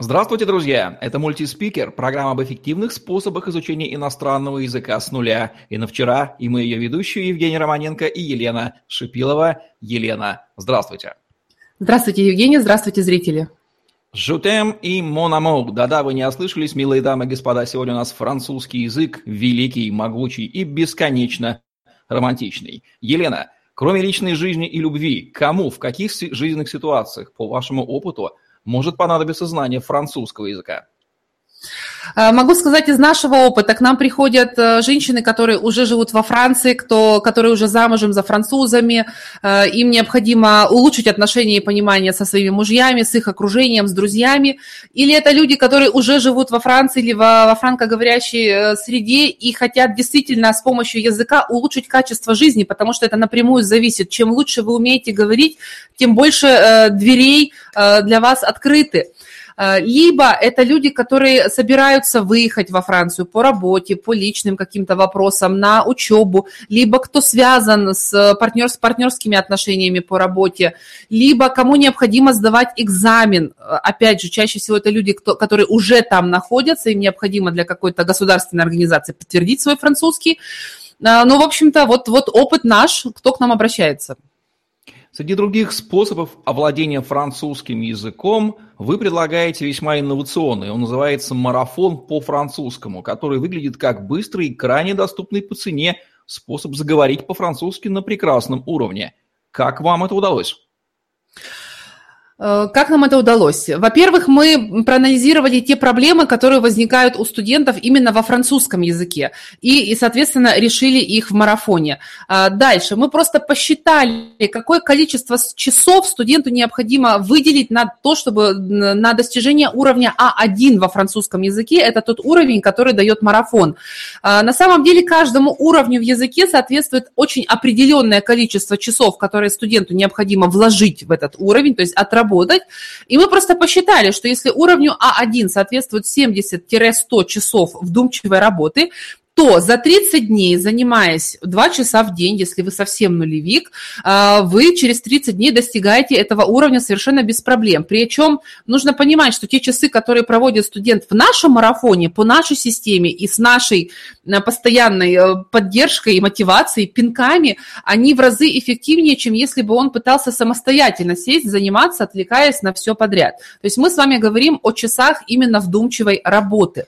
Здравствуйте, друзья! Это мультиспикер, программа об эффективных способах изучения иностранного языка с нуля. И на вчера, и мы ее ведущие Евгений Романенко и Елена Шипилова. Елена, здравствуйте! Здравствуйте, Евгений, здравствуйте, зрители! Жутем и Мономог. Да-да, вы не ослышались, милые дамы и господа. Сегодня у нас французский язык, великий, могучий и бесконечно романтичный. Елена, кроме личной жизни и любви, кому, в каких жизненных ситуациях, по вашему опыту, может понадобиться знание французского языка. Э, могу сказать из нашего опыта, к нам приходят э, женщины, которые уже живут во Франции, кто, которые уже замужем за французами, э, им необходимо улучшить отношения и понимание со своими мужьями, с их окружением, с друзьями, или это люди, которые уже живут во Франции или во, во франкоговорящей среде и хотят действительно с помощью языка улучшить качество жизни, потому что это напрямую зависит. Чем лучше вы умеете говорить, тем больше дверей для вас открыты. Э, либо это люди, которые собираются выехать во Францию по работе, по личным каким-то вопросам, на учебу, либо кто связан с, партнер, с партнерскими отношениями по работе, либо кому необходимо сдавать экзамен. Опять же, чаще всего это люди, кто, которые уже там находятся, им необходимо для какой-то государственной организации подтвердить свой французский. Э, ну, в общем-то, вот, вот опыт наш, кто к нам обращается. Среди других способов овладения французским языком вы предлагаете весьма инновационный. Он называется «Марафон по-французскому», который выглядит как быстрый и крайне доступный по цене способ заговорить по-французски на прекрасном уровне. Как вам это удалось? Э, как нам это удалось? Во-первых, мы проанализировали те проблемы, которые возникают у студентов именно во французском языке, и, и соответственно, решили их в марафоне. А дальше мы просто посчитали, какое количество часов студенту необходимо выделить на то, чтобы на достижение уровня А1 во французском языке. Это тот уровень, который дает марафон. А на самом деле каждому уровню в языке соответствует очень определенное количество часов, которые студенту необходимо вложить в этот уровень, то есть отработать работать. И мы просто посчитали, что если уровню А1 соответствует 70-100 часов вдумчивой работы, то за 30 дней, занимаясь 2 часа в день, если вы совсем нулевик, а, вы через 30 дней достигаете этого уровня совершенно без проблем. Причем нужно понимать, что те часы, которые проводит студент в нашем марафоне, по нашей системе и с нашей э, постоянной э, поддержкой и мотивацией, пинками, они в разы эффективнее, чем если бы он пытался самостоятельно сесть, заниматься, отвлекаясь на все подряд. То есть мы с вами говорим о часах именно вдумчивой работы.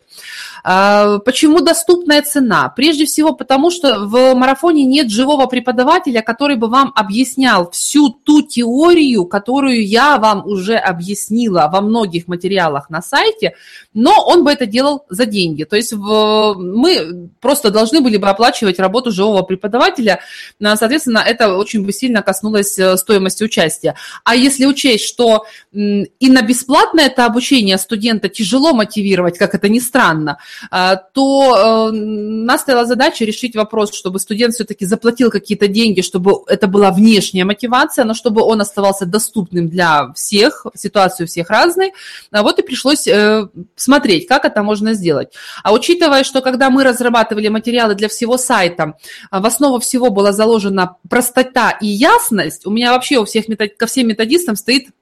А, почему доступная цена? Прежде всего потому, что в марафоне нет живого преподавателя, который бы вам объяснял всю ту теорию, которую я вам уже объяснила во многих материалах на сайте, но он бы это делал за деньги. То есть мы просто должны были бы оплачивать работу живого преподавателя, а, соответственно, это очень бы сильно коснулось э, стоимости участия. А если учесть, что и на бесплатное это обучение студента тяжело мотивировать, как это ни странно, а, то э, нас стояла задача решить вопрос, чтобы студент все-таки заплатил какие-то деньги, чтобы это была внешняя мотивация, но чтобы он оставался доступным для всех, ситуация у всех разная. А вот и пришлось э, смотреть, как это можно сделать. А учитывая, что когда мы разрабатывали материалы для всего сайта, в основу всего была заложена простота и ясность, у меня вообще у всех метод... ко всем методистам стоит а,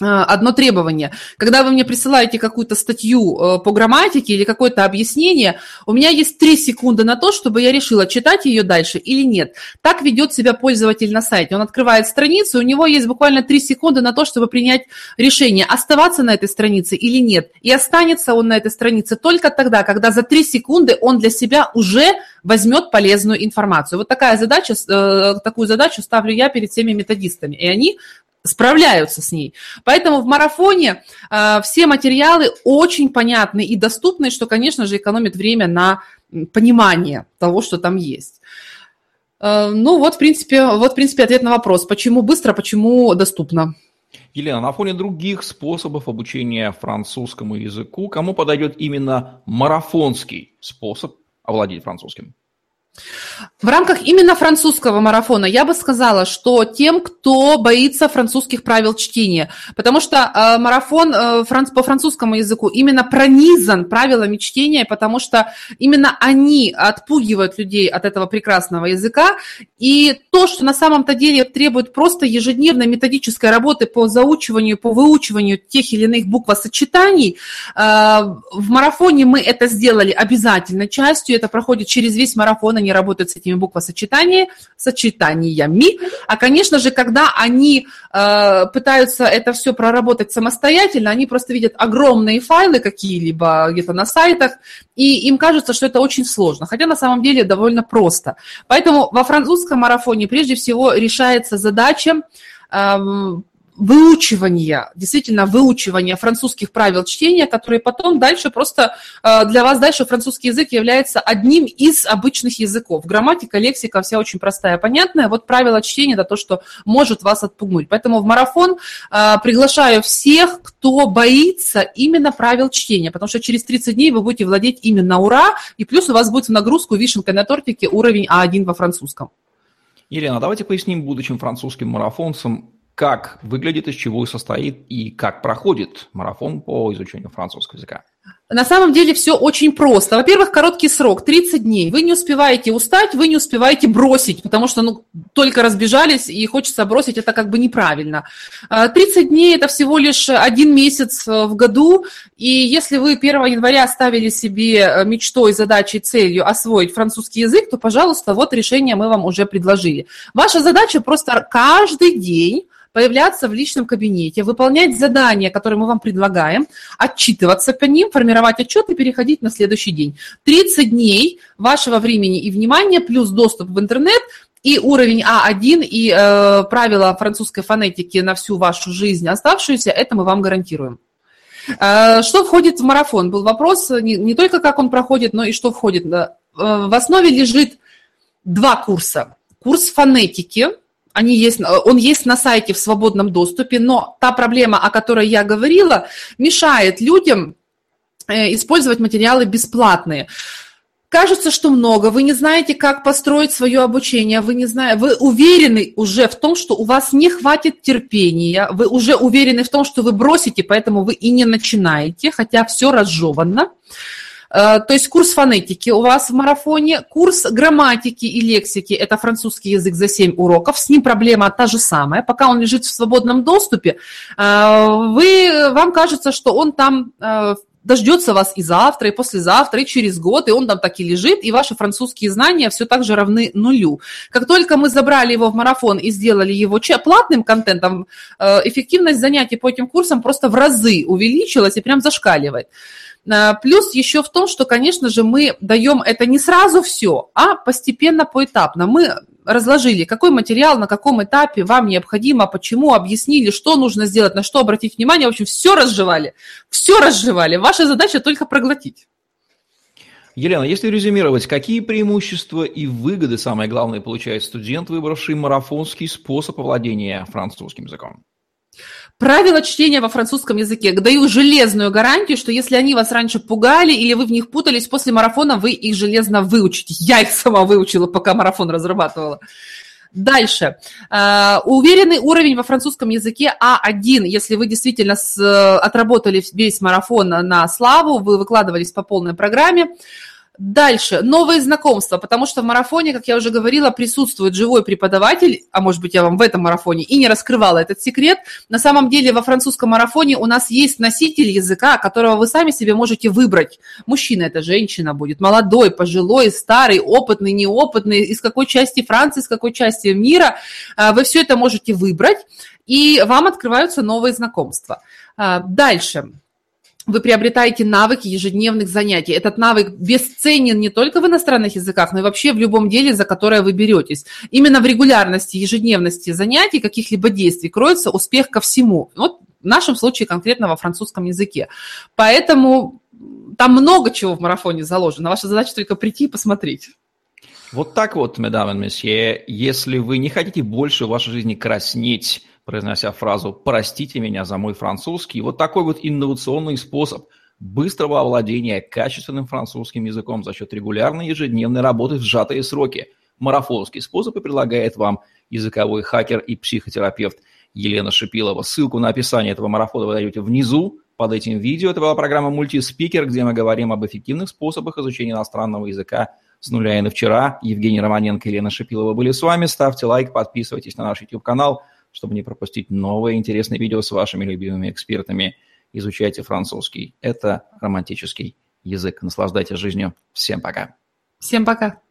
одно требование. Когда вы мне присылаете какую-то статью э, по грамматике или какое-то объяснение, у меня есть три секунды на то, чтобы я решила, читать ее дальше или нет. Так ведет себя пользователь на сайте. Он открывает страницу, у него есть буквально три секунды на то, чтобы принять решение, оставаться на этой странице или нет. И останется он на этой странице только тогда, когда за три секунды он для себя уже возьмет полезную информацию. Вот такая задача, э, такую задачу ставлю я перед всеми методистами. И они справляются с ней. Поэтому в марафоне э, все материалы очень понятны и доступны, что, конечно же, экономит время на понимание того, что там есть. Э, ну вот, в принципе, вот, в принципе, ответ на вопрос, почему быстро, почему доступно. Елена, на фоне других способов обучения французскому языку, кому подойдет именно марафонский способ овладеть французским? В рамках именно французского марафона я бы сказала, что тем, кто боится французских правил чтения, потому что э, марафон э, франц, по французскому языку именно пронизан правилами чтения, потому что именно они отпугивают людей от этого прекрасного языка, и то, что на самом-то деле требует просто ежедневной методической работы по заучиванию, по выучиванию тех или иных буквосочетаний, э, в марафоне мы это сделали обязательной частью, это проходит через весь марафон, они работают с этими буквосочетаниями, сочетаниями. А, конечно же, когда они э, пытаются это все проработать самостоятельно, они просто видят огромные файлы какие-либо где-то на сайтах, и им кажется, что это очень сложно, хотя на самом деле довольно просто. Поэтому во французском марафоне прежде всего решается задача эм, выучивания, действительно выучивания французских правил чтения, которые потом дальше просто э, для вас дальше французский язык является одним из обычных языков. Грамматика, лексика вся очень простая, понятная. Вот правила чтения – это то, что может вас отпугнуть. Поэтому в марафон э, приглашаю всех, кто боится именно правил чтения, потому что через 30 дней вы будете владеть именно ура, и плюс у вас будет в нагрузку вишенка на тортике уровень А1 во французском. Елена, давайте поясним будущим французским марафонцам, как выглядит, из чего состоит и как проходит марафон по изучению французского языка? На самом деле все очень просто. Во-первых, короткий срок, 30 дней. Вы не успеваете устать, вы не успеваете бросить, потому что ну, только разбежались и хочется бросить, это как бы неправильно. 30 а, дней – это всего лишь один месяц э, в году, и если вы 1 января ставили себе э, мечтой, задачей, целью освоить французский язык, то, пожалуйста, вот решение мы вам уже предложили. Ваша задача просто каждый день появляться в личном кабинете, выполнять задания, которые мы вам предлагаем, отчитываться по ним, формировать отчет и переходить на следующий день. 30 дней вашего времени и внимания плюс доступ в интернет и уровень А1, и э, правила французской фонетики на всю вашу жизнь оставшуюся, это мы вам гарантируем. Э, что входит в марафон? Был вопрос не, не только как он проходит, но и что входит. Э, в основе лежит два курса. Курс фонетики, они есть, он есть на сайте в свободном доступе, но та проблема, о которой я говорила, мешает людям э, использовать материалы бесплатные. Кажется, что много, вы не знаете, как построить свое обучение, вы не знаете, вы уверены уже в том, что у вас не хватит терпения, вы уже уверены в том, что вы бросите, поэтому вы и не начинаете, хотя все разжевано. Э, то есть курс фонетики у вас в марафоне, курс грамматики и лексики, это французский язык за 7 уроков, с ним проблема та же самая. Пока он лежит в свободном доступе, э, вы, вам кажется, что он там э, дождется вас и завтра, и послезавтра, и через год, и он там так и лежит, и ваши французские знания все так же равны нулю. Как только мы забрали его в марафон и сделали его платным контентом, эффективность занятий по этим курсам просто в разы увеличилась и прям зашкаливает. Э, плюс еще в том, что, конечно же, мы даем это не сразу все, а постепенно, поэтапно. Мы разложили, какой материал, на каком этапе вам необходимо, почему, объяснили, что нужно сделать, на что обратить внимание. В общем, все разжевали, все разжевали. Ваша задача только проглотить. Елена, если резюмировать, какие преимущества и выгоды, самое главное, получает студент, выбравший марафонский способ овладения французским языком? Правила чтения во французском языке. Даю железную гарантию, что если они вас раньше пугали или вы в них путались, после марафона вы их железно выучите. Я их сама выучила, пока марафон разрабатывала. Дальше. Uh, уверенный уровень во французском языке А1, если вы действительно с, отработали весь марафон на славу, вы выкладывались по полной программе. Дальше, новые знакомства, потому что в марафоне, как я уже говорила, присутствует живой преподаватель, а может быть я вам в этом марафоне и не раскрывала этот секрет. На самом деле во французском марафоне у нас есть носитель языка, которого вы сами себе можете выбрать. Мужчина это женщина будет, молодой, пожилой, старый, опытный, неопытный, из какой части Франции, из какой части мира. А, вы все это можете выбрать, и вам открываются новые знакомства. А, дальше вы приобретаете навыки ежедневных занятий. Этот навык бесценен не только в иностранных языках, но и вообще в любом деле, за которое вы беретесь. Именно в регулярности, ежедневности занятий, каких-либо действий кроется успех ко всему. Вот в нашем случае конкретно во французском языке. Поэтому там много чего в марафоне заложено. Ваша задача только прийти и посмотреть. Вот так вот, медам и месье, если вы не хотите больше в вашей жизни краснеть, произнося фразу «простите меня за мой французский», вот такой вот инновационный способ быстрого овладения качественным французским языком за счет регулярной ежедневной работы в сжатые сроки. Марафонский способ и предлагает вам языковой хакер и психотерапевт Елена Шипилова. Ссылку на описание этого марафона вы найдете внизу под этим видео. Это была программа «Мультиспикер», где мы говорим об эффективных способах изучения иностранного языка с нуля и на вчера. Евгений Романенко и Елена Шипилова были с вами. Ставьте лайк, подписывайтесь на наш YouTube-канал, чтобы не пропустить новые интересные видео с вашими любимыми экспертами. Изучайте французский. Это романтический язык. Наслаждайтесь жизнью. Всем пока. Всем пока.